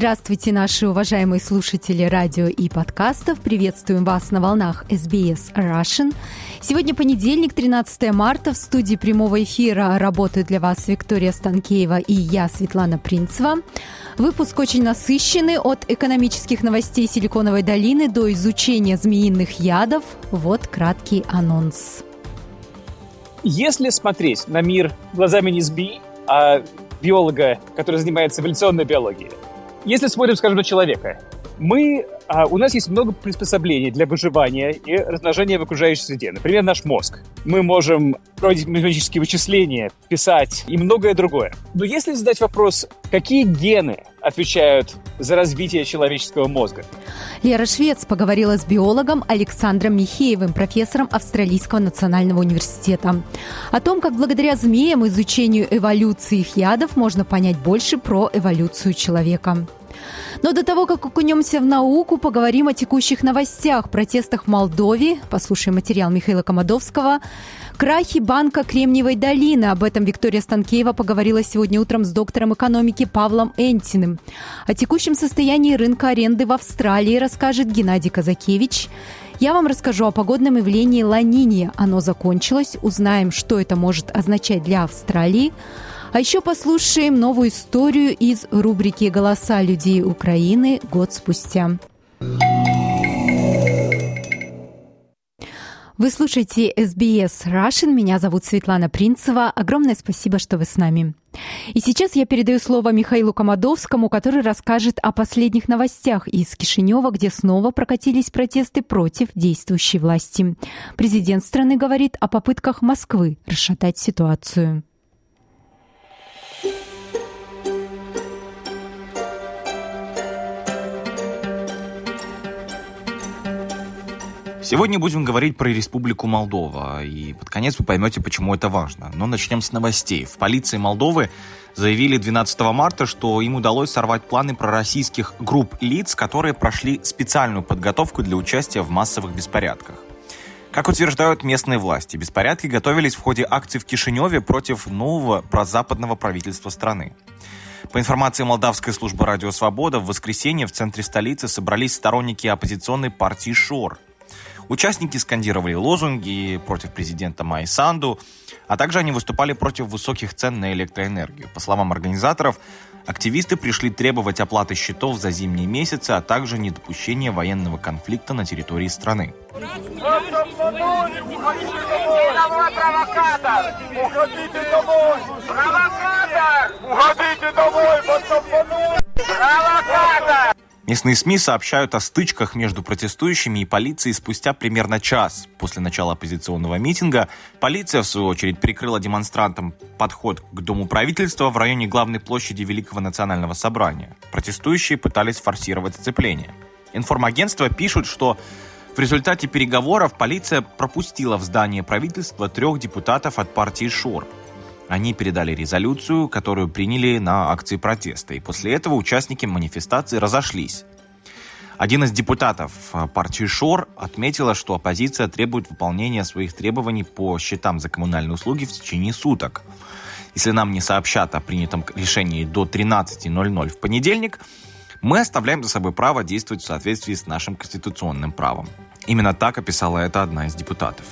Здравствуйте, наши уважаемые слушатели радио и подкастов. Приветствуем вас на волнах SBS Russian. Сегодня понедельник, 13 марта. В студии прямого эфира работают для вас Виктория Станкеева и я, Светлана Принцева. Выпуск очень насыщенный от экономических новостей Силиконовой долины до изучения змеиных ядов. Вот краткий анонс. Если смотреть на мир глазами не СБИ, а биолога, который занимается эволюционной биологией, если смотрим, скажем, на человека, мы, а, у нас есть много приспособлений для выживания и размножения в окружающей среде. Например, наш мозг. Мы можем проводить математические вычисления, писать и многое другое. Но если задать вопрос, какие гены отвечают за развитие человеческого мозга? Лера Швец поговорила с биологом Александром Михеевым, профессором Австралийского национального университета. О том, как благодаря змеям изучению эволюции их ядов можно понять больше про эволюцию человека. Но до того, как окунемся в науку, поговорим о текущих новостях, протестах в Молдове. Послушаем материал Михаила Комадовского. Крахи банка Кремниевой долины. Об этом Виктория Станкеева поговорила сегодня утром с доктором экономики Павлом Энтиным. О текущем состоянии рынка аренды в Австралии расскажет Геннадий Казакевич. Я вам расскажу о погодном явлении Ланиния. Оно закончилось. Узнаем, что это может означать для Австралии. А еще послушаем новую историю из рубрики «Голоса людей Украины. Год спустя». Вы слушаете SBS Russian. Меня зовут Светлана Принцева. Огромное спасибо, что вы с нами. И сейчас я передаю слово Михаилу Комадовскому, который расскажет о последних новостях из Кишинева, где снова прокатились протесты против действующей власти. Президент страны говорит о попытках Москвы расшатать ситуацию. Сегодня будем говорить про Республику Молдова, и под конец вы поймете, почему это важно. Но начнем с новостей. В полиции Молдовы заявили 12 марта, что им удалось сорвать планы пророссийских групп лиц, которые прошли специальную подготовку для участия в массовых беспорядках. Как утверждают местные власти, беспорядки готовились в ходе акций в Кишиневе против нового прозападного правительства страны. По информации молдавской службы «Радио Свобода», в воскресенье в центре столицы собрались сторонники оппозиционной партии «Шор», Участники скандировали лозунги против президента Майи Санду, а также они выступали против высоких цен на электроэнергию. По словам организаторов, активисты пришли требовать оплаты счетов за зимние месяцы, а также недопущения военного конфликта на территории страны. Провокатор! Местные СМИ сообщают о стычках между протестующими и полицией спустя примерно час после начала оппозиционного митинга. Полиция, в свою очередь, прикрыла демонстрантам подход к Дому правительства в районе главной площади Великого национального собрания. Протестующие пытались форсировать сцепление. Информагентства пишут, что в результате переговоров полиция пропустила в здание правительства трех депутатов от партии Шорб. Они передали резолюцию, которую приняли на акции протеста. И после этого участники манифестации разошлись. Один из депутатов э, партии ШОР отметила, что оппозиция требует выполнения своих требований по счетам за коммунальные услуги в течение суток. Если нам не сообщат о принятом решении до 13.00 в понедельник, мы оставляем за собой право действовать в соответствии с нашим конституционным правом. Именно так описала это одна из депутатов.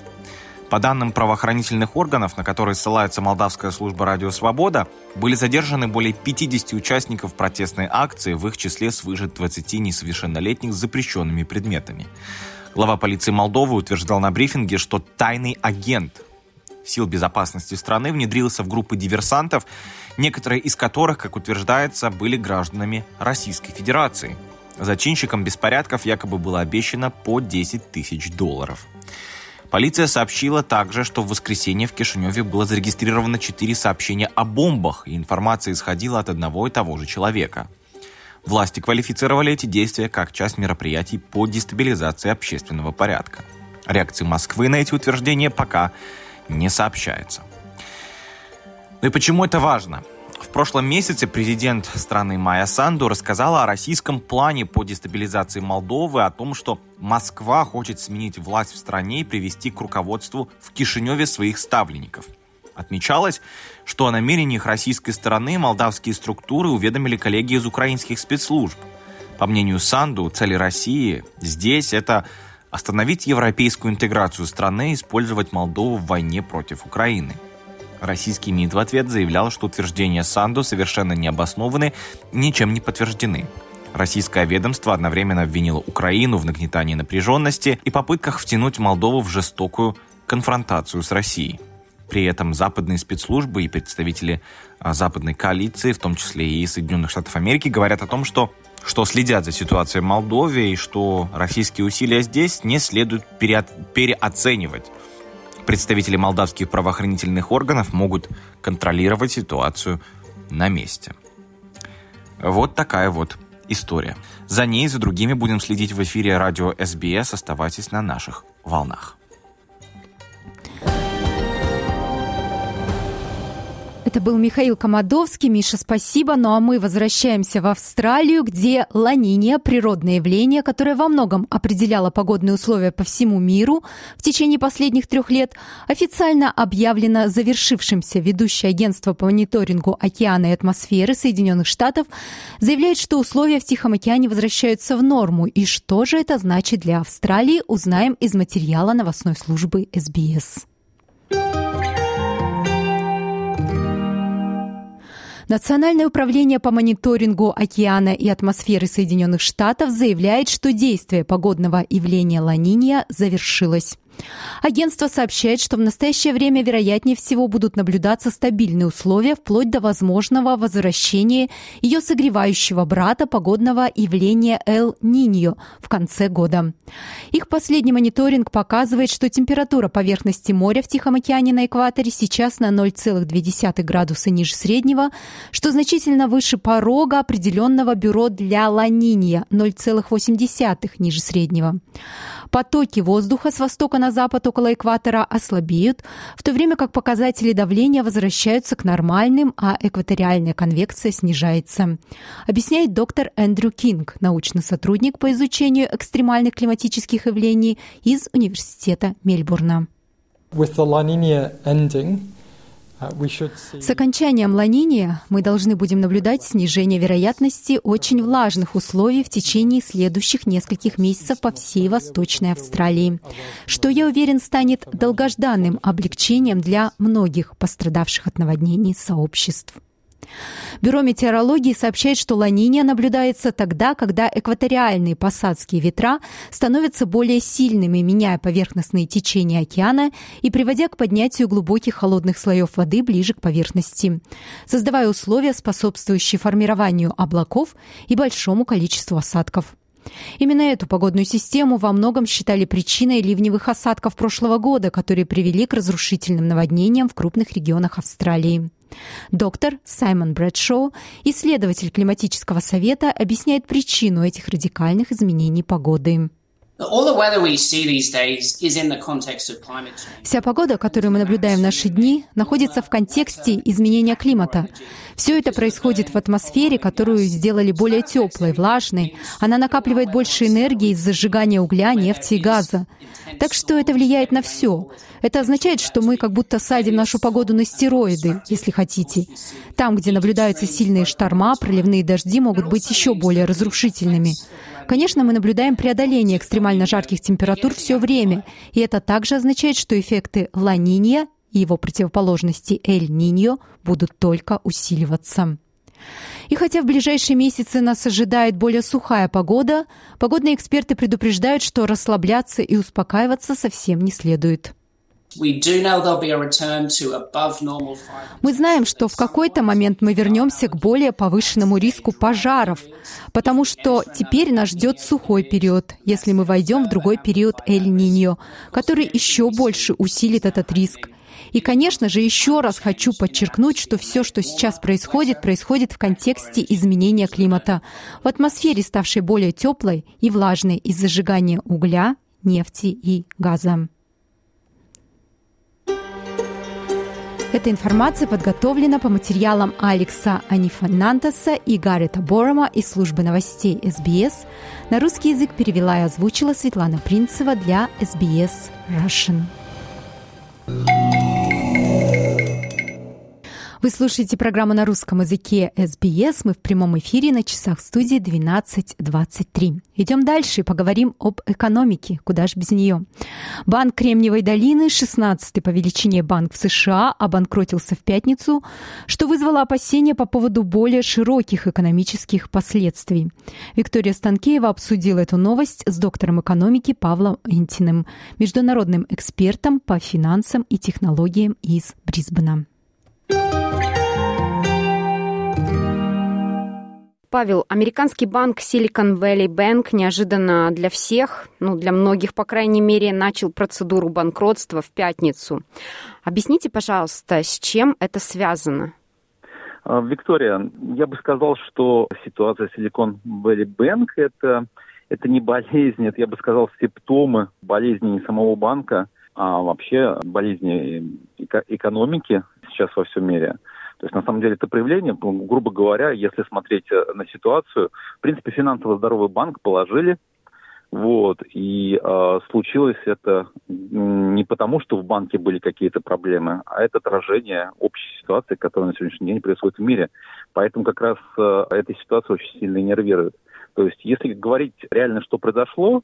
По данным правоохранительных органов, на которые ссылается молдавская служба «Радио Свобода», были задержаны более 50 участников протестной акции, в их числе свыше 20 несовершеннолетних с запрещенными предметами. Глава полиции Молдовы утверждал на брифинге, что тайный агент сил безопасности страны внедрился в группы диверсантов, некоторые из которых, как утверждается, были гражданами Российской Федерации. Зачинщикам беспорядков якобы было обещано по 10 тысяч долларов. Полиция сообщила также, что в воскресенье в Кишиневе было зарегистрировано четыре сообщения о бомбах, и информация исходила от одного и того же человека. Власти квалифицировали эти действия как часть мероприятий по дестабилизации общественного порядка. Реакции Москвы на эти утверждения пока не сообщается. Ну и почему это важно? В прошлом месяце президент страны Майя Санду рассказала о российском плане по дестабилизации Молдовы, о том, что Москва хочет сменить власть в стране и привести к руководству в Кишиневе своих ставленников. Отмечалось, что о намерениях российской стороны молдавские структуры уведомили коллеги из украинских спецслужб. По мнению Санду, цели России здесь это остановить европейскую интеграцию страны и использовать Молдову в войне против Украины – Российский МИД в ответ заявлял, что утверждения Санду совершенно не обоснованы, ничем не подтверждены. Российское ведомство одновременно обвинило Украину в нагнетании напряженности и попытках втянуть Молдову в жестокую конфронтацию с Россией. При этом западные спецслужбы и представители а, западной коалиции, в том числе и Соединенных Штатов Америки, говорят о том, что что следят за ситуацией в Молдове и что российские усилия здесь не следует переоценивать. Представители молдавских правоохранительных органов могут контролировать ситуацию на месте. Вот такая вот история. За ней и за другими будем следить в эфире радио СБС. Оставайтесь на наших волнах. Это был Михаил Комадовский. Миша, спасибо. Ну а мы возвращаемся в Австралию, где ланиния, природное явление, которое во многом определяло погодные условия по всему миру в течение последних трех лет, официально объявлено завершившимся. Ведущее агентство по мониторингу океана и атмосферы Соединенных Штатов заявляет, что условия в Тихом океане возвращаются в норму. И что же это значит для Австралии, узнаем из материала новостной службы СБС. Национальное управление по мониторингу океана и атмосферы Соединенных Штатов заявляет, что действие погодного явления Ланиния завершилось. Агентство сообщает, что в настоящее время вероятнее всего будут наблюдаться стабильные условия вплоть до возможного возвращения ее согревающего брата погодного явления Эл-Ниньо в конце года. Их последний мониторинг показывает, что температура поверхности моря в Тихом океане на экваторе сейчас на 0,2 градуса ниже среднего, что значительно выше порога определенного бюро для Ла-Нинья 0,8 ниже среднего. Потоки воздуха с востока на запад около экватора ослабеют, в то время как показатели давления возвращаются к нормальным, а экваториальная конвекция снижается. Объясняет доктор Эндрю Кинг, научный сотрудник по изучению экстремальных климатических явлений из Университета Мельбурна. With the La Nina ending, с окончанием ланиния мы должны будем наблюдать снижение вероятности очень влажных условий в течение следующих нескольких месяцев по всей Восточной Австралии, что, я уверен, станет долгожданным облегчением для многих пострадавших от наводнений сообществ. Бюро метеорологии сообщает, что ланиния наблюдается тогда, когда экваториальные посадские ветра становятся более сильными, меняя поверхностные течения океана и приводя к поднятию глубоких холодных слоев воды ближе к поверхности, создавая условия, способствующие формированию облаков и большому количеству осадков. Именно эту погодную систему во многом считали причиной ливневых осадков прошлого года, которые привели к разрушительным наводнениям в крупных регионах Австралии. Доктор Саймон Брэдшоу, исследователь климатического совета, объясняет причину этих радикальных изменений погоды. Вся погода, которую мы наблюдаем в наши дни, находится в контексте изменения климата. Все это происходит в атмосфере, которую сделали более теплой, влажной. Она накапливает больше энергии из зажигания угля, нефти и газа. Так что это влияет на все. Это означает, что мы как будто садим нашу погоду на стероиды, если хотите. Там, где наблюдаются сильные шторма, проливные дожди могут быть еще более разрушительными. Конечно, мы наблюдаем преодоление экстремально жарких температур все время, и это также означает, что эффекты Ла-Нинья и его противоположности Эль-Ниньо будут только усиливаться. И хотя в ближайшие месяцы нас ожидает более сухая погода, погодные эксперты предупреждают, что расслабляться и успокаиваться совсем не следует. Мы знаем, что в какой-то момент мы вернемся к более повышенному риску пожаров, потому что теперь нас ждет сухой период, если мы войдем в другой период Эль-Ниньо, который еще больше усилит этот риск. И, конечно же, еще раз хочу подчеркнуть, что все, что сейчас происходит, происходит в контексте изменения климата, в атмосфере, ставшей более теплой и влажной из-за сжигания угля, нефти и газа. Эта информация подготовлена по материалам Алекса Анифанантаса и Гаррета Борома из службы новостей СБС. На русский язык перевела и озвучила Светлана Принцева для СБС Russian. Вы слушаете программу на русском языке SBS. Мы в прямом эфире на часах студии 12.23. Идем дальше и поговорим об экономике. Куда же без нее? Банк Кремниевой долины, 16-й по величине банк в США, обанкротился в пятницу, что вызвало опасения по поводу более широких экономических последствий. Виктория Станкеева обсудила эту новость с доктором экономики Павлом Энтиным, международным экспертом по финансам и технологиям из Брисбена. Павел, американский банк Silicon Valley Bank неожиданно для всех, ну, для многих, по крайней мере, начал процедуру банкротства в пятницу. Объясните, пожалуйста, с чем это связано? А, Виктория, я бы сказал, что ситуация Silicon Valley Bank это, это не болезнь, это, я бы сказал, симптомы болезни не самого банка, а вообще болезни экономики сейчас во всем мире. То есть, на самом деле, это проявление, грубо говоря, если смотреть э, на ситуацию, в принципе, финансово здоровый банк положили, вот, и э, случилось это не потому, что в банке были какие-то проблемы, а это отражение общей ситуации, которая на сегодняшний день происходит в мире. Поэтому как раз э, эта ситуация очень сильно нервирует. То есть, если говорить реально, что произошло,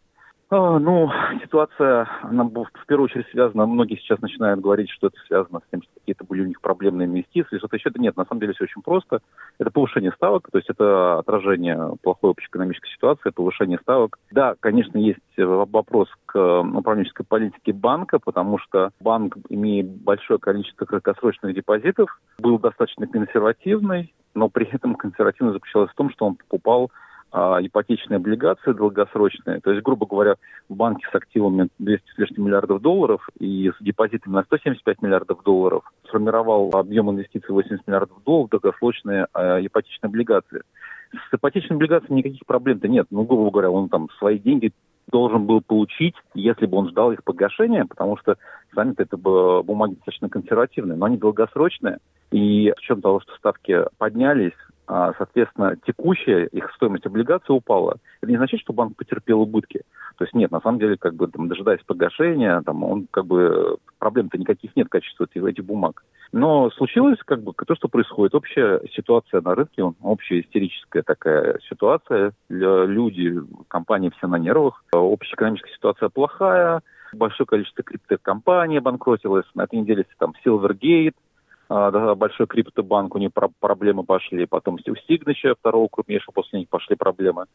ну, ситуация, она в первую очередь связана, многие сейчас начинают говорить, что это связано с тем, что какие-то были у них проблемные инвестиции, что-то еще. Нет, на самом деле все очень просто. Это повышение ставок, то есть это отражение плохой общеэкономической ситуации, повышение ставок. Да, конечно, есть вопрос к управленческой политике банка, потому что банк, имеет большое количество краткосрочных депозитов, был достаточно консервативный, но при этом консервативность заключалась в том, что он покупал а, ипотечные облигации долгосрочные. То есть, грубо говоря, банки с активами 200 с лишним миллиардов долларов и с депозитами на 175 миллиардов долларов сформировал объем инвестиций 80 миллиардов долларов в долгосрочные а, ипотечные облигации. С ипотечными облигациями никаких проблем-то нет. Ну, грубо говоря, он там свои деньги должен был получить, если бы он ждал их погашения, потому что сами-то это бумаги достаточно консервативные, но они долгосрочные. И с учетом того, что ставки поднялись, соответственно, текущая их стоимость облигаций упала. Это не значит, что банк потерпел убытки. То есть нет, на самом деле, как бы там, дожидаясь погашения, там, он как бы проблем-то никаких нет качества этих, этих бумаг. Но случилось как бы то, что происходит. Общая ситуация на рынке, общая истерическая такая ситуация. Люди, компании все на нервах. Общая экономическая ситуация плохая. Большое количество криптокомпаний банкротилось. На этой неделе там Silvergate, а, большой криптобанк, у них проблемы пошли, потом у Signature, второго крупнейшего, после них пошли проблемы.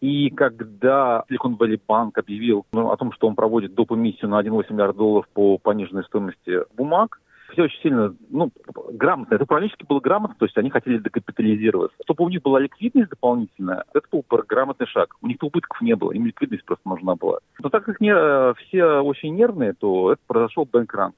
И когда Silicon Valley Bank объявил ну, о том, что он проводит доп. эмиссию на 1,8 миллиарда долларов по пониженной стоимости бумаг, все очень сильно, ну, грамотно. Это управленчески было грамотно, то есть они хотели декапитализироваться. Чтобы у них была ликвидность дополнительная, это был грамотный шаг. У них убытков не было, им ликвидность просто нужна была. Но так как не, э, все очень нервные, то это произошел бэнкран.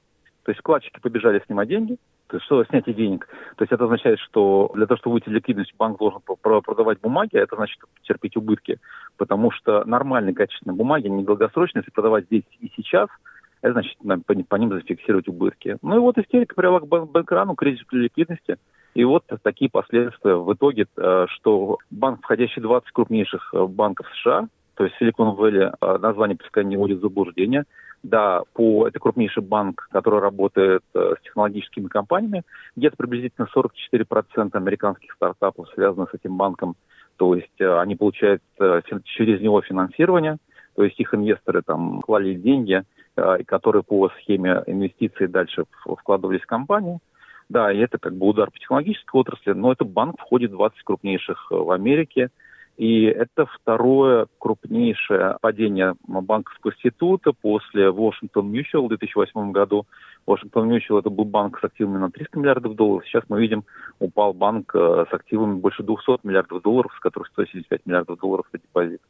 То есть вкладчики побежали снимать деньги, то есть что снятие денег. То есть это означает, что для того, чтобы выйти в ликвидность, банк должен продавать бумаги, а это значит терпеть убытки. Потому что нормальные качественные бумаги, недолгосрочные, если продавать здесь и сейчас, это значит по, по ним зафиксировать убытки. Ну и вот истерика привела к банкрану, кризису ликвидности. И вот такие последствия в итоге, э, что банк, входящий в 20 крупнейших э, банков США, то есть Silicon Valley, э, название пускай не вводит в заблуждение, да, по, это крупнейший банк, который работает э, с технологическими компаниями. Где-то приблизительно 44% американских стартапов связаны с этим банком. То есть э, они получают э, через него финансирование. То есть их инвесторы там клали деньги, э, которые по схеме инвестиций дальше вкладывались в компанию. Да, и это как бы удар по технологической отрасли, но это банк входит в 20 крупнейших э, в Америке. И это второе крупнейшее падение банковского института после Washington Mutual в 2008 году. Washington Mutual это был банк с активами на 300 миллиардов долларов. Сейчас мы видим, упал банк э, с активами больше 200 миллиардов долларов, с которых 175 миллиардов долларов это депозит.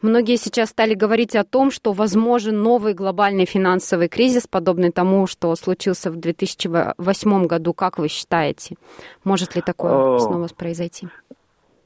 Многие сейчас стали говорить о том, что возможен новый глобальный финансовый кризис, подобный тому, что случился в 2008 году. Как вы считаете, может ли такое снова произойти?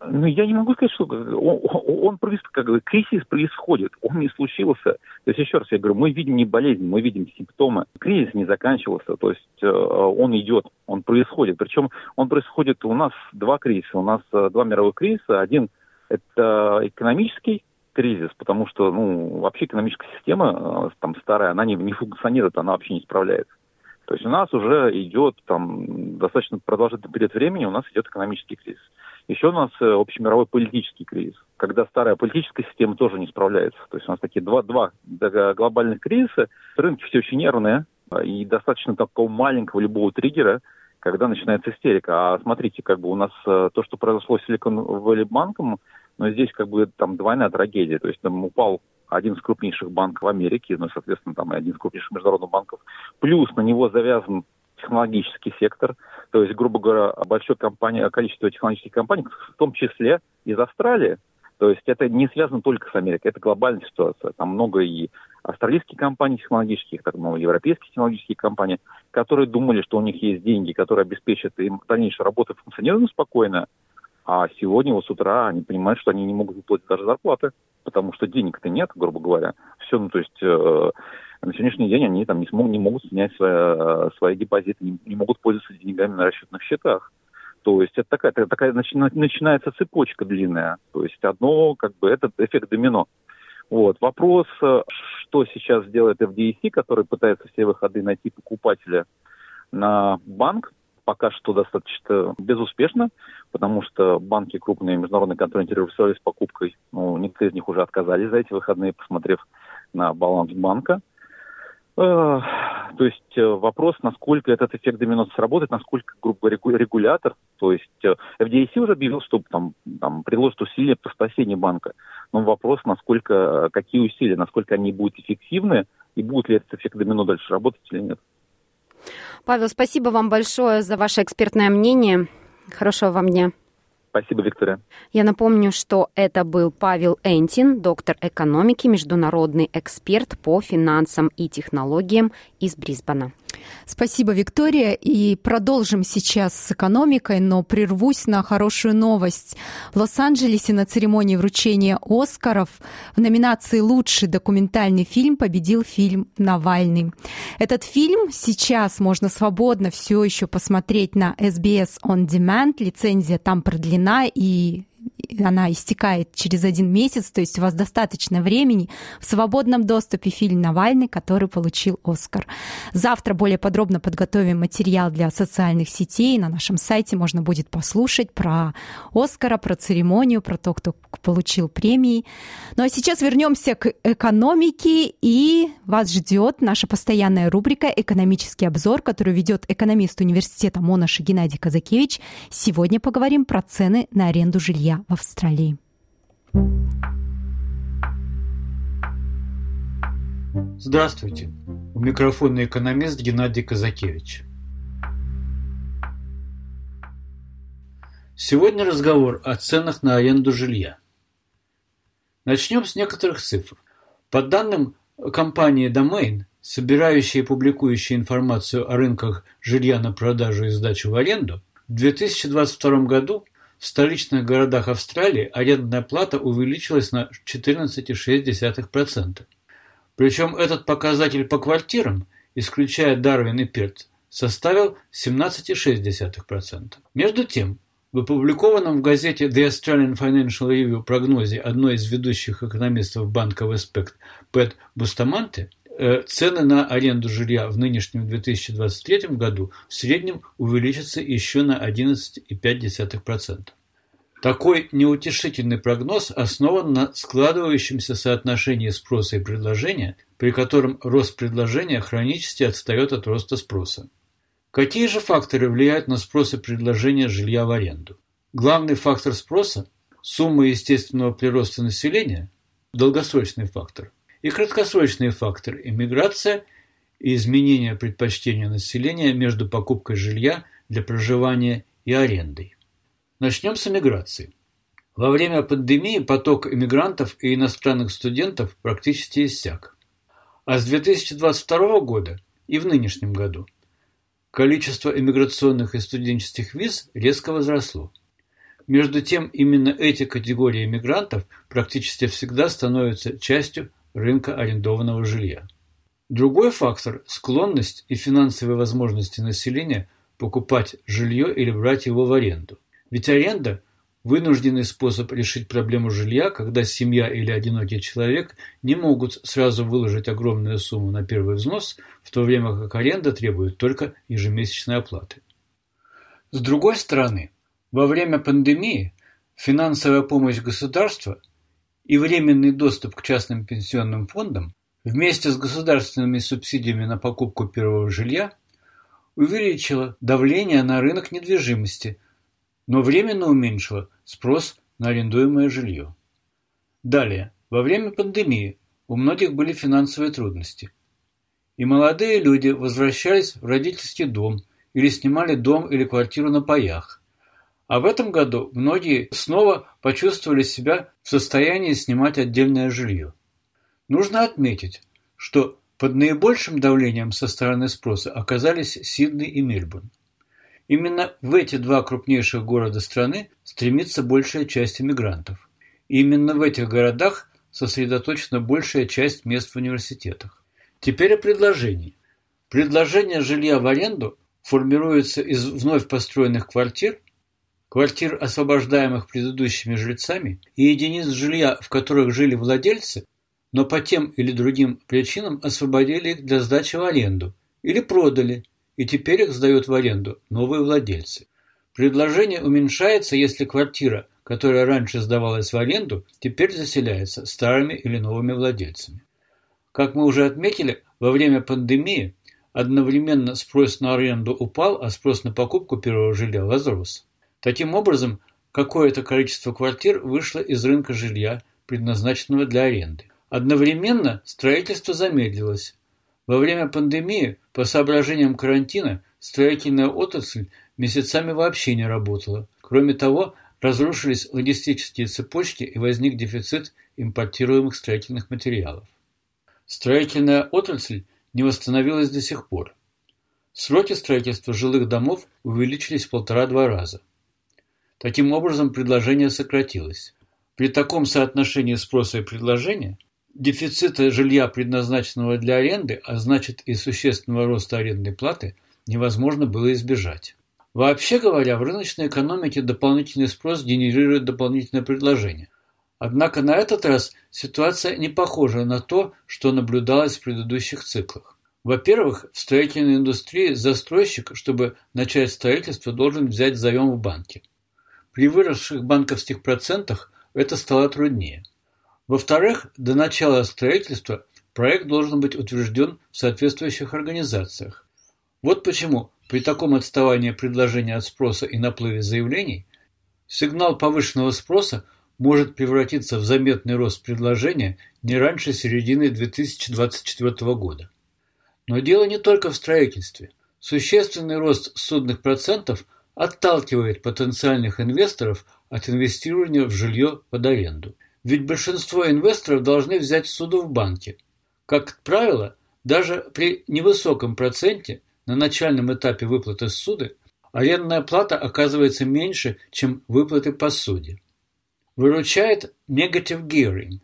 Ну, я не могу сказать, что он, он как бы, кризис происходит, он не случился. То есть, еще раз я говорю, мы видим не болезнь, мы видим симптомы. Кризис не заканчивался, то есть э, он идет, он происходит. Причем он происходит, у нас два кризиса, у нас э, два мировых кризиса. Один – это экономический кризис, потому что, ну, вообще экономическая система, э, там, старая, она не, не функционирует, она вообще не справляется. То есть у нас уже идет там достаточно продолжительный период времени, у нас идет экономический кризис. Еще у нас э, общемировой политический кризис, когда старая политическая система тоже не справляется. То есть у нас такие два, два глобальных кризиса. Рынки все очень нервные, а, и достаточно такого маленького любого триггера, когда начинается истерика. А смотрите, как бы у нас э, то, что произошло с Silicon Valley банком, но здесь как бы там двойная трагедия. То есть там упал один из крупнейших банков Америки, ну, соответственно, там и один из крупнейших международных банков. Плюс на него завязан технологический сектор, то есть, грубо говоря, большое компания, количество технологических компаний, в том числе из Австралии, то есть это не связано только с Америкой, это глобальная ситуация. Там много и австралийских компаний технологических, так много европейских технологических компаний, которые думали, что у них есть деньги, которые обеспечат им дальнейшую работу и функционирование спокойно, а сегодня вот с утра они понимают, что они не могут выплатить даже зарплаты, потому что денег-то нет, грубо говоря. Все, ну то есть э, на сегодняшний день они там не, смог, не могут снять свои, э, свои депозиты, не, не могут пользоваться деньгами на расчетных счетах. То есть это такая, такая начинается цепочка длинная. То есть одно, как бы, этот эффект домино. Вот. Вопрос, э, что сейчас делает FDIC, который пытается все выходы найти покупателя на банк, пока что достаточно безуспешно, потому что банки крупные, международные, которые интересовались покупкой, ну, некоторые из них уже отказались за эти выходные, посмотрев на баланс банка. Э, то есть э, вопрос, насколько этот эффект домино сработает, насколько, грубо говоря, регулятор, то есть э, FDIC уже объявил, что там, там приложит усилия по спасению банка. Но вопрос, насколько, какие усилия, насколько они будут эффективны, и будет ли этот эффект домино дальше работать или нет. Павел, спасибо вам большое за ваше экспертное мнение. Хорошего вам дня. Спасибо, Виктория. Я напомню, что это был Павел Энтин, доктор экономики, международный эксперт по финансам и технологиям из Брисбена. Спасибо, Виктория. И продолжим сейчас с экономикой, но прервусь на хорошую новость. В Лос-Анджелесе на церемонии вручения Оскаров в номинации «Лучший документальный фильм» победил фильм «Навальный». Этот фильм сейчас можно свободно все еще посмотреть на SBS On Demand. Лицензия там продлена, и она истекает через один месяц, то есть у вас достаточно времени в свободном доступе фильм «Навальный», который получил «Оскар». Завтра более подробно подготовим материал для социальных сетей. На нашем сайте можно будет послушать про «Оскара», про церемонию, про то, кто получил премии. Ну а сейчас вернемся к экономике, и вас ждет наша постоянная рубрика «Экономический обзор», которую ведет экономист университета Монаши Геннадий Казакевич. Сегодня поговорим про цены на аренду жилья в Австралии. Здравствуйте. У микрофона экономист Геннадий Казакевич. Сегодня разговор о ценах на аренду жилья. Начнем с некоторых цифр. По данным компании Domain, собирающей и публикующей информацию о рынках жилья на продажу и сдачу в аренду, в 2022 году в столичных городах Австралии арендная плата увеличилась на 14,6%. Причем этот показатель по квартирам, исключая Дарвин и Перт, составил 17,6%. Между тем, в опубликованном в газете The Australian Financial Review прогнозе одной из ведущих экономистов банка Веспект Пэт Бустаманте цены на аренду жилья в нынешнем 2023 году в среднем увеличатся еще на 11,5%. Такой неутешительный прогноз основан на складывающемся соотношении спроса и предложения, при котором рост предложения хронически отстает от роста спроса. Какие же факторы влияют на спрос и предложение жилья в аренду? Главный фактор спроса – сумма естественного прироста населения, долгосрочный фактор, и краткосрочный фактор – иммиграция и изменение предпочтения населения между покупкой жилья для проживания и арендой. Начнем с эмиграции. Во время пандемии поток иммигрантов и иностранных студентов практически иссяк. А с 2022 года и в нынешнем году количество иммиграционных и студенческих виз резко возросло. Между тем, именно эти категории иммигрантов практически всегда становятся частью рынка арендованного жилья. Другой фактор – склонность и финансовые возможности населения покупать жилье или брать его в аренду. Ведь аренда Вынужденный способ решить проблему жилья, когда семья или одинокий человек не могут сразу выложить огромную сумму на первый взнос, в то время как аренда требует только ежемесячной оплаты. С другой стороны, во время пандемии финансовая помощь государства и временный доступ к частным пенсионным фондам вместе с государственными субсидиями на покупку первого жилья увеличила давление на рынок недвижимости – но временно уменьшила спрос на арендуемое жилье. Далее, во время пандемии у многих были финансовые трудности. И молодые люди возвращались в родительский дом или снимали дом или квартиру на паях. А в этом году многие снова почувствовали себя в состоянии снимать отдельное жилье. Нужно отметить, что под наибольшим давлением со стороны спроса оказались Сидней и Мельбурн. Именно в эти два крупнейших города страны стремится большая часть иммигрантов. И именно в этих городах сосредоточена большая часть мест в университетах. Теперь о предложении. Предложение жилья в аренду формируется из вновь построенных квартир, квартир, освобождаемых предыдущими жильцами, и единиц жилья, в которых жили владельцы, но по тем или другим причинам освободили их для сдачи в аренду или продали и теперь их сдают в аренду новые владельцы. Предложение уменьшается, если квартира, которая раньше сдавалась в аренду, теперь заселяется старыми или новыми владельцами. Как мы уже отметили, во время пандемии одновременно спрос на аренду упал, а спрос на покупку первого жилья возрос. Таким образом, какое-то количество квартир вышло из рынка жилья, предназначенного для аренды. Одновременно строительство замедлилось, во время пандемии, по соображениям карантина, строительная отрасль месяцами вообще не работала. Кроме того, разрушились логистические цепочки и возник дефицит импортируемых строительных материалов. Строительная отрасль не восстановилась до сих пор. Сроки строительства жилых домов увеличились в полтора-два раза. Таким образом, предложение сократилось. При таком соотношении спроса и предложения Дефицита жилья, предназначенного для аренды, а значит и существенного роста арендной платы, невозможно было избежать. Вообще говоря, в рыночной экономике дополнительный спрос генерирует дополнительное предложение. Однако на этот раз ситуация не похожа на то, что наблюдалось в предыдущих циклах. Во-первых, в строительной индустрии застройщик, чтобы начать строительство, должен взять заем в банке. При выросших банковских процентах это стало труднее. Во-вторых, до начала строительства проект должен быть утвержден в соответствующих организациях. Вот почему при таком отставании предложения от спроса и наплыве заявлений сигнал повышенного спроса может превратиться в заметный рост предложения не раньше середины 2024 года. Но дело не только в строительстве. Существенный рост судных процентов отталкивает потенциальных инвесторов от инвестирования в жилье под аренду. Ведь большинство инвесторов должны взять суду в банке. Как правило, даже при невысоком проценте на начальном этапе выплаты суды арендная плата оказывается меньше, чем выплаты по суде. Выручает negative gearing,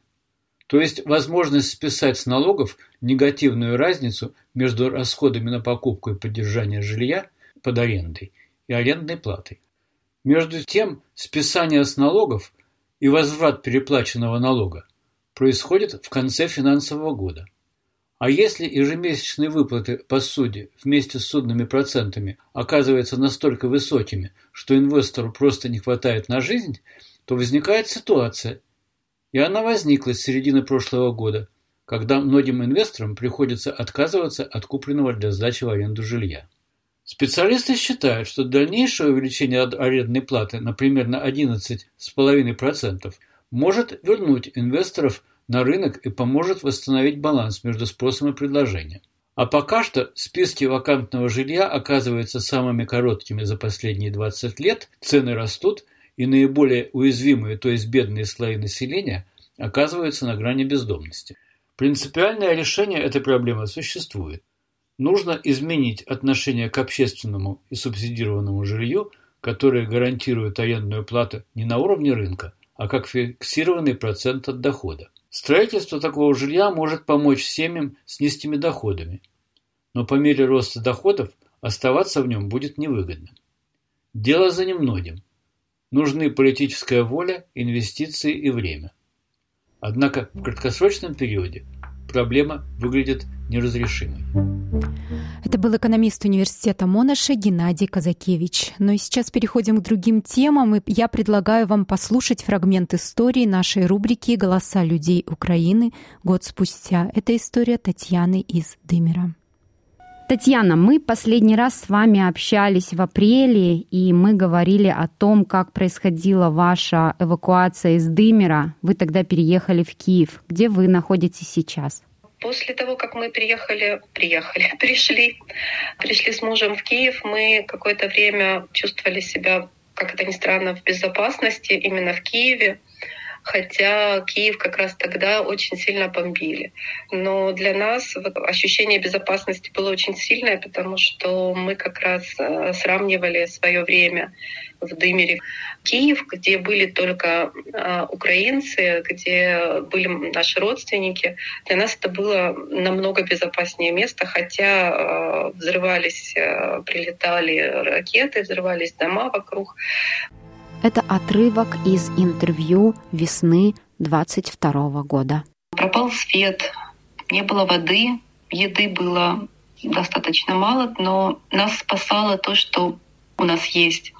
то есть возможность списать с налогов негативную разницу между расходами на покупку и поддержание жилья под арендой и арендной платой. Между тем, списание с налогов и возврат переплаченного налога происходит в конце финансового года. А если ежемесячные выплаты по суде вместе с судными процентами оказываются настолько высокими, что инвестору просто не хватает на жизнь, то возникает ситуация, и она возникла с середины прошлого года, когда многим инвесторам приходится отказываться от купленного для сдачи в аренду жилья. Специалисты считают, что дальнейшее увеличение арендной платы на примерно 11,5% может вернуть инвесторов на рынок и поможет восстановить баланс между спросом и предложением. А пока что списки вакантного жилья оказываются самыми короткими за последние 20 лет, цены растут, и наиболее уязвимые, то есть бедные слои населения, оказываются на грани бездомности. Принципиальное решение этой проблемы существует. Нужно изменить отношение к общественному и субсидированному жилью, которое гарантирует арендную плату не на уровне рынка, а как фиксированный процент от дохода. Строительство такого жилья может помочь семьям с низкими доходами, но по мере роста доходов оставаться в нем будет невыгодно. Дело за немногим. Нужны политическая воля, инвестиции и время. Однако в краткосрочном периоде проблема выглядит неразрешимой. Это был экономист университета Монаша Геннадий Казакевич. И сейчас переходим к другим темам, и я предлагаю вам послушать фрагмент истории нашей рубрики «Голоса людей Украины» год спустя. Это история Татьяны из Дымера. Татьяна, мы последний раз с вами общались в апреле, и мы говорили о том, как происходила ваша эвакуация из Дымера. Вы тогда переехали в Киев. Где вы находитесь сейчас? После того, как мы приехали, приехали, пришли, пришли с мужем в Киев, мы какое-то время чувствовали себя, как это ни странно, в безопасности именно в Киеве хотя Киев как раз тогда очень сильно бомбили. Но для нас ощущение безопасности было очень сильное, потому что мы как раз э, сравнивали свое время в Дымере. Киев, где были только э, украинцы, где были наши родственники, для нас это было намного безопаснее место, хотя э, взрывались, прилетали ракеты, взрывались дома вокруг. Это отрывок из интервью весны 22 года. Пропал свет, не было воды, еды было достаточно мало, но нас спасало то, что у нас есть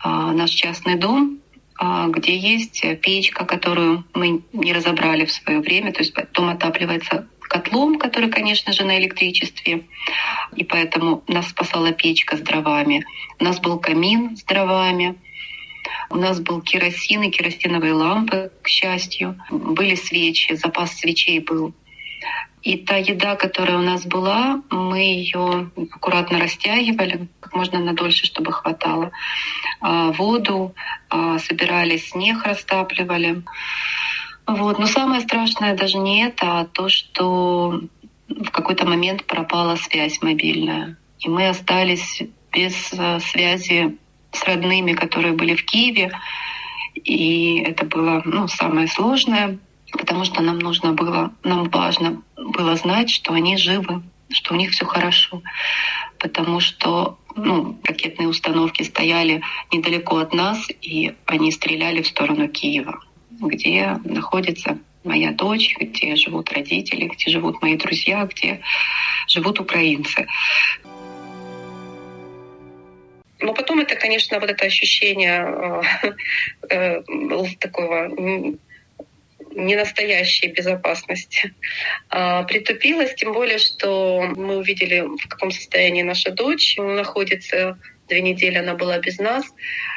а, наш частный дом, а, где есть печка, которую мы не разобрали в свое время. То есть дом отапливается котлом, который, конечно же, на электричестве. И поэтому нас спасала печка с дровами. У нас был камин с дровами. У нас был керосин и керосиновые лампы, к счастью. Были свечи, запас свечей был. И та еда, которая у нас была, мы ее аккуратно растягивали, как можно на дольше, чтобы хватало. А, воду а, собирали, снег растапливали. Вот. Но самое страшное даже не это, а то, что в какой-то момент пропала связь мобильная. И мы остались без а, связи с родными, которые были в Киеве. И это было ну, самое сложное, потому что нам нужно было, нам важно было знать, что они живы, что у них все хорошо. Потому что ну, ракетные установки стояли недалеко от нас, и они стреляли в сторону Киева, где находится моя дочь, где живут родители, где живут мои друзья, где живут украинцы. Но потом это, конечно, вот это ощущение э, э, такого ненастоящей безопасности а, притупилось, тем более, что мы увидели, в каком состоянии наша дочь находится. Две недели она была без нас,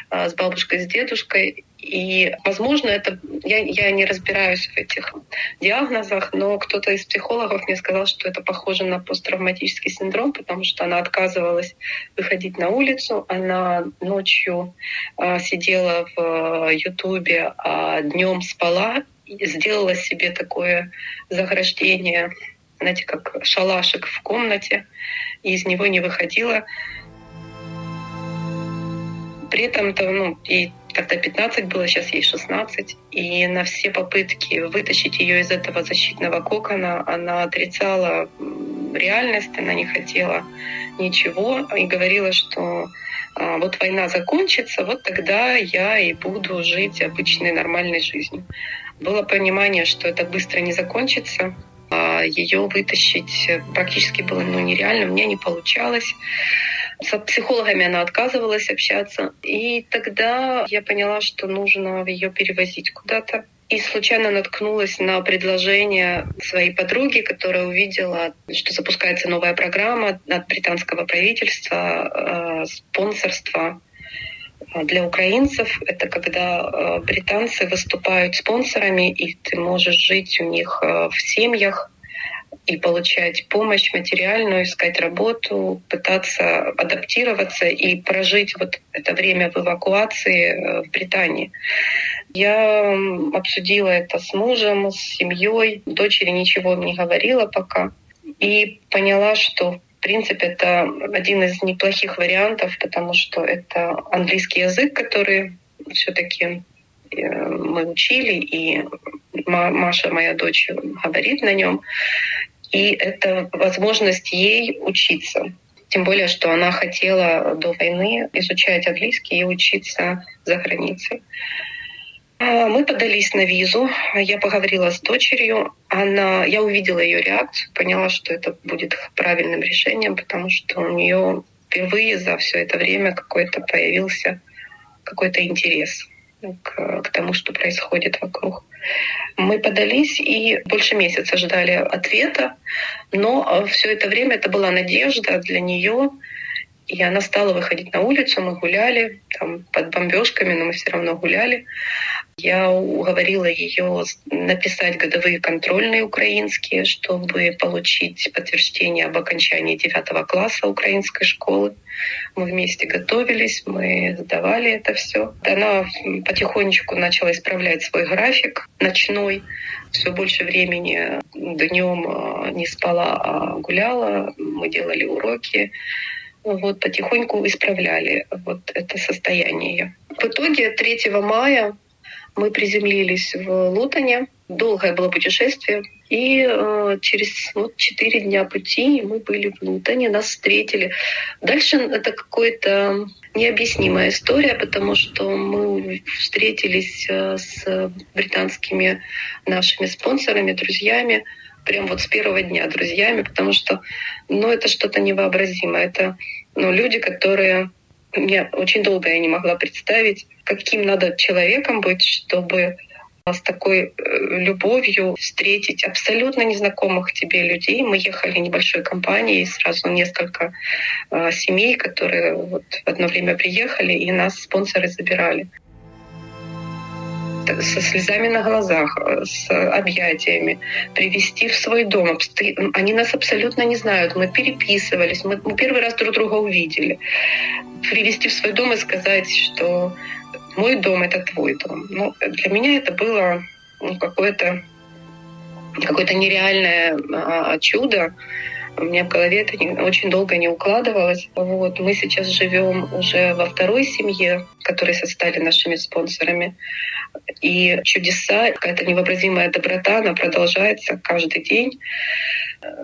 а, с бабушкой, с дедушкой. И, возможно, это я, я не разбираюсь в этих диагнозах, но кто-то из психологов мне сказал, что это похоже на посттравматический синдром, потому что она отказывалась выходить на улицу, она ночью э, сидела в Ютубе, а днем спала и сделала себе такое заграждение, знаете, как шалашик в комнате, и из него не выходила. При этом то, ну, и тогда 15 было, сейчас ей 16. И на все попытки вытащить ее из этого защитного кокона она отрицала реальность, она не хотела ничего и говорила, что а, вот война закончится, вот тогда я и буду жить обычной нормальной жизнью. Было понимание, что это быстро не закончится, а ее вытащить практически было ну, нереально, мне не получалось. С психологами она отказывалась общаться. И тогда я поняла, что нужно ее перевозить куда-то. И случайно наткнулась на предложение своей подруги, которая увидела, что запускается новая программа от британского правительства, э, спонсорства для украинцев. Это когда э, британцы выступают спонсорами, и ты можешь жить у них э, в семьях и получать помощь материальную, искать работу, пытаться адаптироваться и прожить вот это время в эвакуации э, в Британии. Я обсудила это с мужем, с семьей. Дочери ничего не говорила пока. И поняла, что в принципе, это один из неплохих вариантов, потому что это английский язык, который все-таки э, мы учили, и Маша, моя дочь, говорит на нем. И это возможность ей учиться. Тем более, что она хотела до войны изучать английский и учиться за границей. А, мы подались на визу. Я поговорила с дочерью. Она, я увидела ее реакцию, поняла, что это будет правильным решением, потому что у нее впервые за все это время какой-то появился какой-то интерес к, к тому, что происходит вокруг. Мы подались и больше месяца ждали ответа, но все это время это была надежда для нее, и она стала выходить на улицу, мы гуляли, там под бомбежками, но мы все равно гуляли. Я уговорила ее написать годовые контрольные украинские, чтобы получить подтверждение об окончании девятого класса украинской школы. Мы вместе готовились, мы сдавали это все. Она потихонечку начала исправлять свой график ночной. Все больше времени днем а, не спала, а гуляла. Мы делали уроки вот потихоньку исправляли вот это состояние. В итоге 3 мая мы приземлились в Лутоне. Долгое было путешествие. И э, через вот, 4 дня пути мы были в Лутоне, нас встретили. Дальше это какая-то необъяснимая история, потому что мы встретились э, с британскими нашими спонсорами, друзьями, прям вот с первого дня друзьями, потому что ну, это что-то невообразимое. Это ну, люди, которые я очень долго я не могла представить, каким надо человеком быть, чтобы с такой э, любовью встретить абсолютно незнакомых тебе людей. Мы ехали небольшой компанией, сразу несколько э, семей, которые вот в одно время приехали, и нас спонсоры забирали со слезами на глазах, э, с объятиями, привести в свой дом. Они нас абсолютно не знают. Мы переписывались, мы, первый раз друг друга увидели. Привести в свой дом и сказать, что мой дом — это твой дом. Ну, для меня это было ну, какое-то какое-то нереальное а, чудо. У меня в голове это не, очень долго не укладывалось. Вот. Мы сейчас живем уже во второй семье, которые стали нашими спонсорами. И чудеса, какая-то невообразимая доброта, она продолжается каждый день.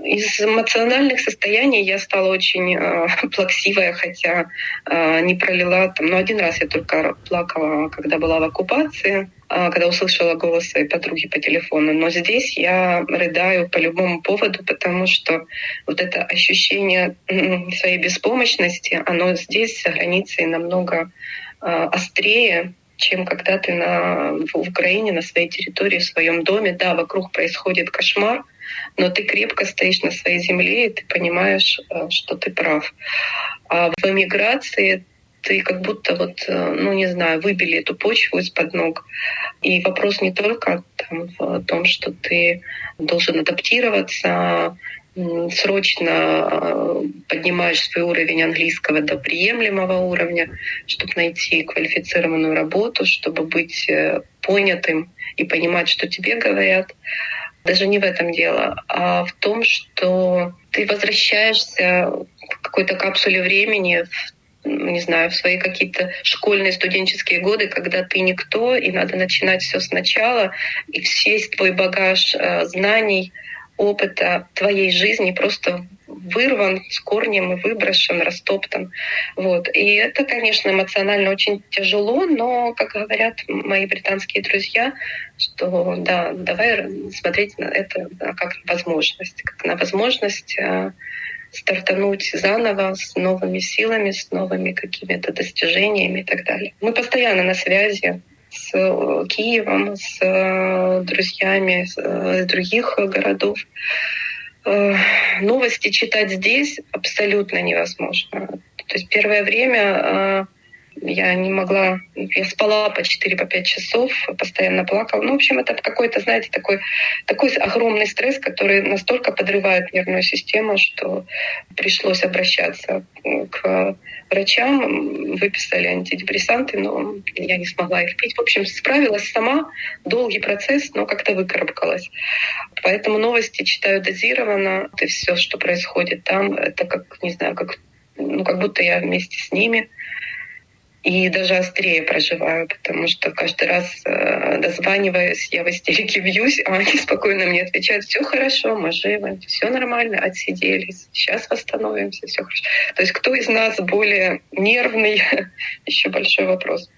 Из эмоциональных состояний я стала очень э, плаксивая, хотя э, не пролила там, ну один раз я только плакала, когда была в оккупации, когда услышала голос своей подруги по телефону. Но здесь я рыдаю по любому поводу, потому что вот это ощущение своей беспомощности, оно здесь за границей намного э, острее, чем когда ты на, в Украине, на своей территории, в своем доме. Да, вокруг происходит кошмар, но ты крепко стоишь на своей земле, и ты понимаешь, э, что ты прав. А в эмиграции ты как будто вот, э, ну не знаю, выбили эту почву из-под ног. И вопрос не только там, в том, что ты должен адаптироваться, срочно э, поднимаешь свой уровень английского до приемлемого уровня, чтобы найти квалифицированную работу, чтобы быть понятым и понимать, что тебе говорят. Даже не в этом дело, а в том, что ты возвращаешься в какой-то капсуле времени, не знаю, в свои какие-то школьные студенческие годы, когда ты никто, и надо начинать все сначала, и весь твой багаж э, знаний, опыта твоей жизни просто вырван с корнем и выброшен, растоптан. Вот. И это, конечно, эмоционально очень тяжело, но, как говорят мои британские друзья, что да, давай смотреть на это как возможность, как на возможность э, стартануть заново с новыми силами, с новыми какими-то достижениями и так далее. Мы постоянно на связи с э, Киевом, с э, друзьями из других городов. Э, новости читать здесь абсолютно невозможно. То есть первое время э, Я не могла... Я спала по 4-5 по часов, постоянно плакала. Ну, в общем, это какой-то, знаете, такой, такой огромный стресс, который настолько подрывает нервную систему, что пришлось обращаться к врачам, выписали антидепрессанты, но я не смогла их пить. В общем, справилась сама, долгий процесс, но как-то выкарабкалась. Поэтому новости читаю дозированно, и все, что происходит там, это как, не знаю, как, ну, как будто я вместе с ними и даже острее проживаю, потому что каждый раз э, дозваниваюсь, я в истерике бьюсь, а они спокойно мне отвечают, все хорошо, мы живы, все нормально, отсиделись, сейчас восстановимся, все хорошо. То есть кто из нас более нервный, еще большой вопрос.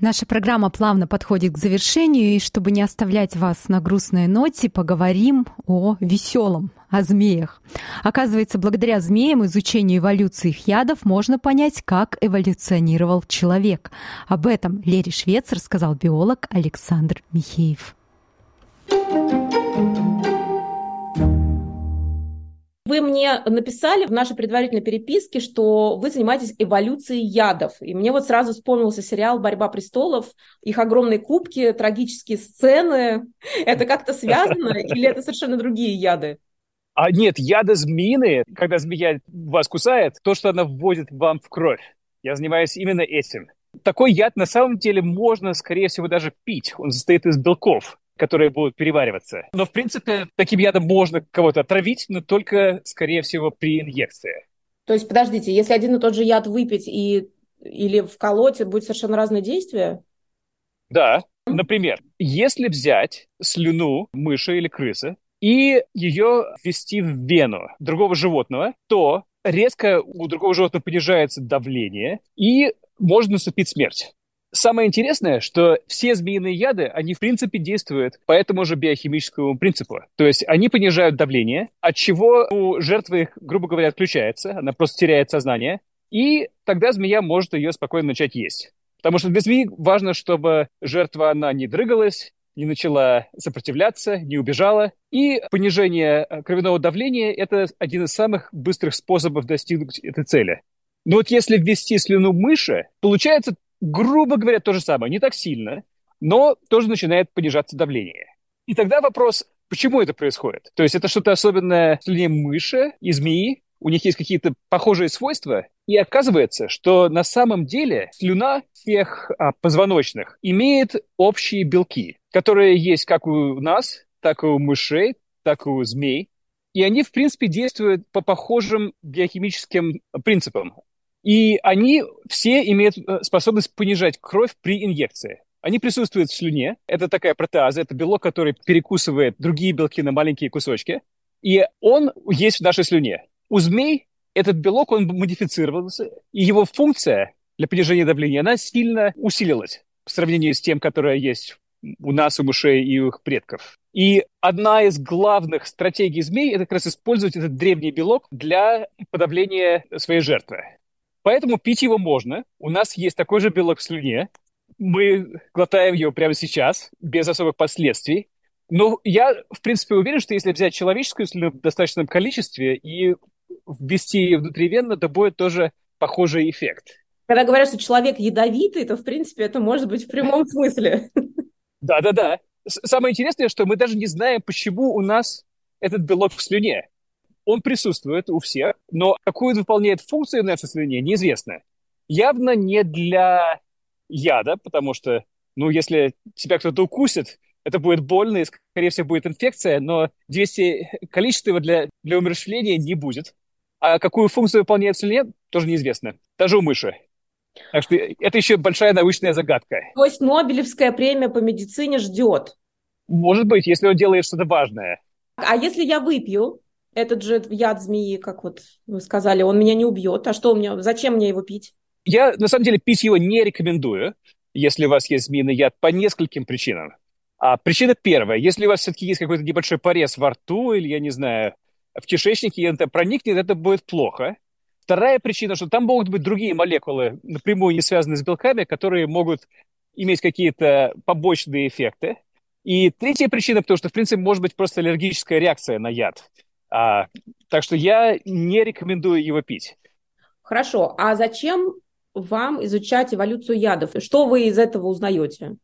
Наша программа плавно подходит к завершению, и чтобы не оставлять вас на грустной ноте, поговорим о веселом, о змеях. Оказывается, благодаря змеям, изучению эволюции их ядов, можно понять, как эволюционировал человек. Об этом Лере Швец рассказал биолог Александр Михеев. Вы мне написали в нашей предварительной переписке, что вы занимаетесь эволюцией ядов. И мне вот сразу вспомнился сериал «Борьба престолов», их огромные кубки, трагические сцены. Это как-то связано или это совершенно другие яды? А нет, яды змеиные, когда змея вас кусает, то, что она вводит вам в кровь. Я занимаюсь именно этим. Такой яд на самом деле можно, скорее всего, даже пить. Он состоит из белков которые будут перевариваться. Но, в принципе, таким ядом можно кого-то отравить, но только, скорее всего, при инъекции. То есть, подождите, если один и тот же яд выпить и или вколоть, будет совершенно разное действие? Да. Например, если взять слюну мыши или крысы и ее ввести в вену другого животного, то резко у другого животного понижается давление и может наступить смерть. Самое интересное, что все змеиные яды, они в принципе действуют по этому же биохимическому принципу. То есть они понижают давление, от чего у жертвы их, грубо говоря, отключается, она просто теряет сознание, и тогда змея может ее спокойно начать есть. Потому что для змеи важно, чтобы жертва, она не дрыгалась, не начала сопротивляться, не убежала. И понижение э, кровяного давления – это один из самых быстрых способов достигнуть этой цели. Но вот если ввести слюну мыши, получается грубо говоря, то же самое, не так сильно, но тоже начинает понижаться давление. И тогда вопрос, почему это происходит? То есть это что-то особенное в слюне мыши и змеи, у них есть какие-то похожие свойства, и оказывается, что на самом деле слюна всех а, позвоночных имеет общие белки, которые есть как у нас, так и у мышей, так и у змей. И они, в принципе, действуют по похожим биохимическим принципам. И они все имеют э, способность понижать кровь при инъекции. Они присутствуют в слюне. Это такая протеаза, это белок, который перекусывает другие белки на маленькие кусочки. И он есть в нашей слюне. У змей этот белок, он модифицировался, и его функция для понижения давления, она сильно усилилась в сравнении с тем, которая есть у нас, у мышей и у их предков. И одна из главных стратегий змей – это как раз использовать этот древний белок для подавления своей жертвы. Поэтому пить его можно. У нас есть такой же белок в слюне. Мы глотаем его прямо сейчас, без особых последствий. Но я, в принципе, уверен, что если взять человеческую слюну в достаточном количестве и ввести внутривенно, то будет тоже похожий эффект. Когда говорят, что человек ядовитый, то, в принципе, это может быть в прямом смысле. Да-да-да. Самое интересное, что мы даже не знаем, почему у нас этот белок в слюне он присутствует у всех, но какую он выполняет функцию в нашей слюне, неизвестно. Явно не для яда, потому что, ну, если тебя кто-то укусит, это будет больно, и, скорее всего, будет инфекция, но 200 количества его для, для умерщвления не будет. А какую функцию выполняет слюне, тоже неизвестно. Даже у мыши. Так что это еще большая научная загадка. То есть Нобелевская премия по медицине ждет? Может быть, если он делает что-то важное. А если я выпью этот же яд змеи, как вот вы сказали, он меня не убьет. А что мне, зачем мне его пить? Я, на самом деле, пить его не рекомендую, если у вас есть змеиный яд, по нескольким причинам. А причина первая. Если у вас все-таки есть какой-то небольшой порез во рту или, я не знаю, в кишечнике, и это проникнет, это будет плохо. Вторая причина, что там могут быть другие молекулы, напрямую не связанные с белками, которые могут иметь какие-то побочные эффекты. И третья причина, потому что, в принципе, может быть просто аллергическая реакция на яд. А, так что я не рекомендую его пить. Хорошо. А зачем вам изучать эволюцию ядов? Что вы из этого узнаете?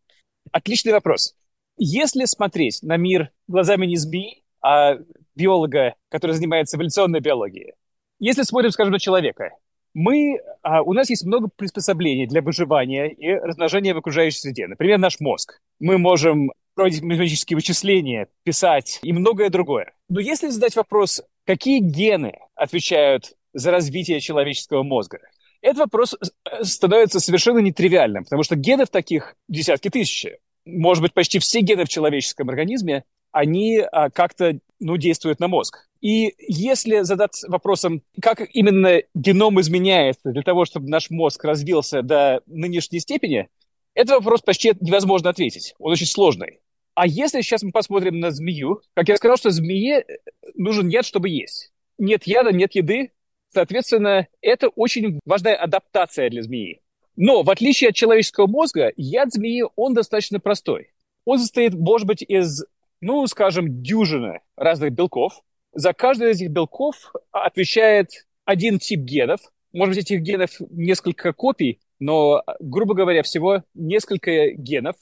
Отличный вопрос. Если смотреть на мир глазами не СБИ, а биолога, который занимается эволюционной биологией, если смотрим, скажем, на человека, мы, а, у нас есть много приспособлений для выживания и размножения в окружающей среде. Например, наш мозг. Мы можем проводить математические вычисления, писать и многое другое. Но если задать вопрос, какие гены отвечают за развитие человеческого мозга, этот вопрос э, становится совершенно нетривиальным, потому что генов таких десятки тысяч. Может быть, почти все гены в человеческом организме, они а, как-то ну, действуют на мозг. И если задаться вопросом, как именно геном изменяется для того, чтобы наш мозг развился до нынешней степени, этот вопрос почти невозможно ответить. Он очень сложный. А если сейчас мы посмотрим на змею, как я сказал, что змее нужен яд, чтобы есть. Нет яда, нет еды, соответственно, это очень важная адаптация для змеи. Но в отличие от человеческого мозга, яд змеи, он достаточно простой. Он состоит, может быть, из, ну, скажем, дюжины разных белков. За каждый из этих белков отвечает один тип генов. Может быть, этих генов несколько копий, но, грубо говоря, всего несколько генов,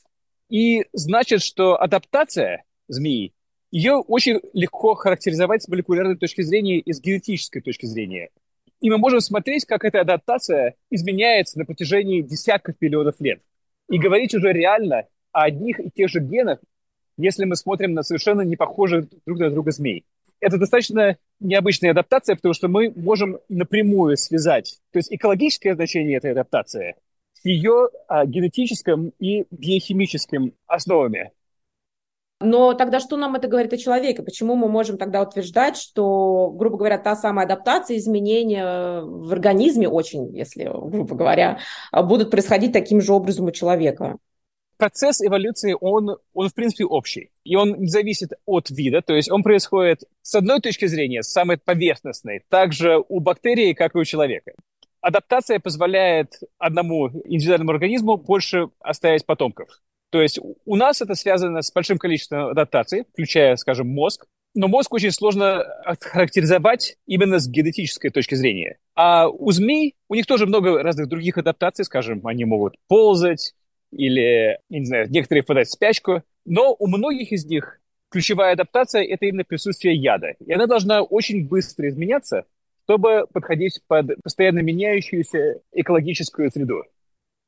и значит, что адаптация змеи, ее очень легко характеризовать с молекулярной точки зрения и с генетической точки зрения. И мы можем смотреть, как эта адаптация изменяется на протяжении десятков миллионов лет. И говорить уже реально о одних и тех же генах, если мы смотрим на совершенно не похожих друг на друга змей. Это достаточно необычная адаптация, потому что мы можем напрямую связать, то есть экологическое значение этой адаптации ее а, генетическим и биохимическим основами. Но тогда что нам это говорит о человеке? Почему мы можем тогда утверждать, что, грубо говоря, та самая адаптация, изменения в организме очень, если, грубо говоря, будут происходить таким же образом у человека? Процесс эволюции, он, он в принципе общий. И он зависит от вида, то есть он происходит с одной точки зрения, с самой поверхностной, также у бактерий, как и у человека адаптация позволяет одному индивидуальному организму больше оставить потомков. То есть у нас это связано с большим количеством адаптаций, включая, скажем, мозг. Но мозг очень сложно характеризовать именно с генетической точки зрения. А у змей, у них тоже много разных других адаптаций, скажем, они могут ползать или, не знаю, некоторые впадать в спячку. Но у многих из них ключевая адаптация – это именно присутствие яда. И она должна очень быстро изменяться, чтобы подходить под постоянно меняющуюся экологическую среду.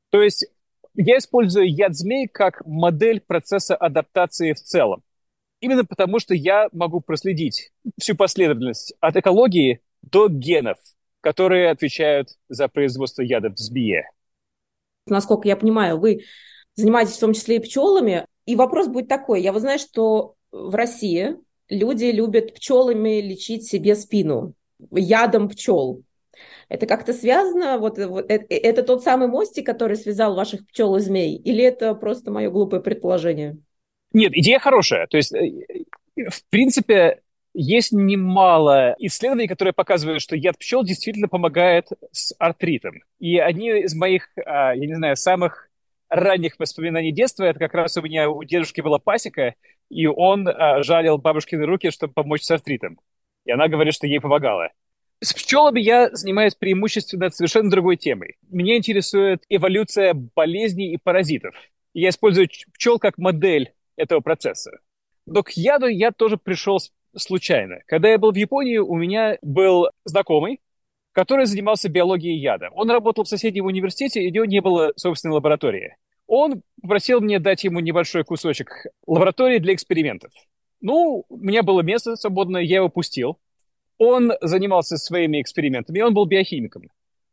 То есть я использую яд змей как модель процесса адаптации в целом. Именно потому, что я могу проследить всю последовательность от экологии до генов, которые отвечают за производство яда в змее. Насколько я понимаю, вы занимаетесь в том числе и пчелами. И вопрос будет такой. Я вот знаю, что в России люди любят пчелами лечить себе спину ядом пчел. Это как-то связано? Вот, вот это, это тот самый мостик, который связал ваших пчел и змей? Или это просто мое глупое предположение? Нет, идея хорошая. То есть, э, в принципе, есть немало исследований, которые показывают, что яд пчел действительно помогает с артритом. И одни из моих, а, я не знаю, самых ранних воспоминаний детства, это как раз у меня у дедушки была пасека, и он а, жалил бабушкины руки, чтобы помочь с артритом и она говорит, что ей помогала. С пчелами я занимаюсь преимущественно совершенно другой темой. Меня интересует эволюция болезней и паразитов. Я использую пчел как модель этого процесса. Но к яду я тоже пришел случайно. Когда я был в Японии, у меня был знакомый, который занимался биологией яда. Он работал в соседнем университете, и у него не было собственной лаборатории. Он попросил мне дать ему небольшой кусочек лаборатории для экспериментов. Ну, у меня было место свободное, я его пустил. Он занимался своими экспериментами, он был биохимиком.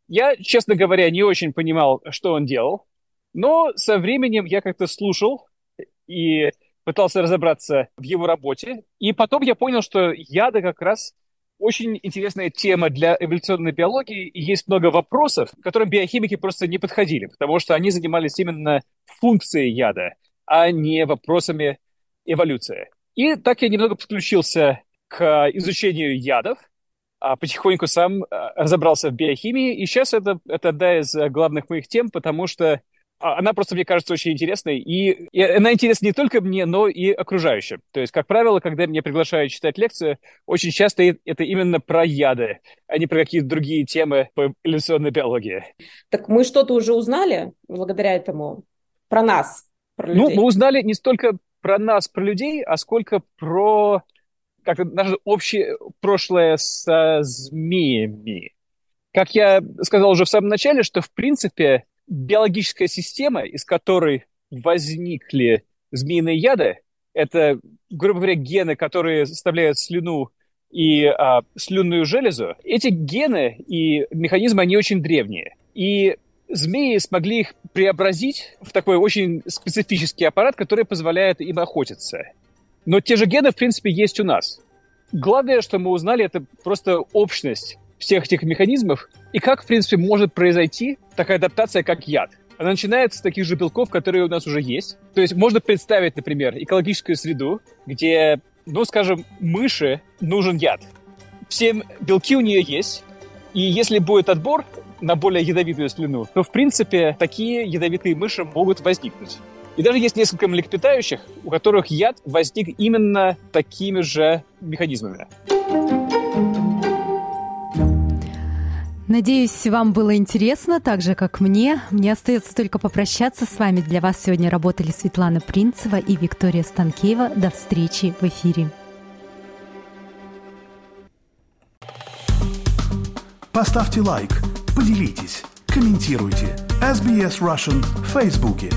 Я, честно говоря, не очень понимал, что он делал, но со временем я как-то слушал и пытался разобраться в его работе. И потом я понял, что яды как раз очень интересная тема для эволюционной биологии, и есть много вопросов, к которым биохимики просто не подходили, потому что они занимались именно функцией яда, а не вопросами эволюции. И так я немного подключился к изучению ядов, а потихоньку сам а, разобрался в биохимии, и сейчас это, это одна из главных моих тем, потому что а, она просто, мне кажется, очень интересной. И, и она интересна не только мне, но и окружающим. То есть, как правило, когда меня приглашают читать лекцию, очень часто это именно про яды, а не про какие-то другие темы по эволюционной биологии. Так мы что-то уже узнали благодаря этому про нас, про ну, людей? Ну, мы узнали не столько про нас, про людей, а сколько про как наше общее прошлое со змеями. Как я сказал уже в самом начале, что, в принципе, биологическая система, из которой возникли змеиные яды, это, грубо говоря, гены, которые составляют слюну и а, слюнную железу. Эти гены и механизмы, они очень древние. И змеи смогли их преобразить в такой очень специфический аппарат, который позволяет им охотиться. Но те же гены, в принципе, есть у нас. Главное, что мы узнали, это просто общность всех этих механизмов и как, в принципе, может произойти такая адаптация, как яд. Она начинается с таких же белков, которые у нас уже есть. То есть можно представить, например, экологическую среду, где, ну, скажем, мыши нужен яд. Все белки у нее есть, и если будет отбор на более ядовитую слюну, то, в принципе, такие ядовитые мыши могут возникнуть. И даже есть несколько млекопитающих, у которых яд возник именно такими же механизмами. Надеюсь, вам было интересно, так же, как мне. Мне остается только попрощаться с вами. Для вас сегодня работали Светлана Принцева и Виктория Станкеева. До встречи в эфире. Поставьте лайк, поделитесь, комментируйте. SBS Russian в Фейсбуке.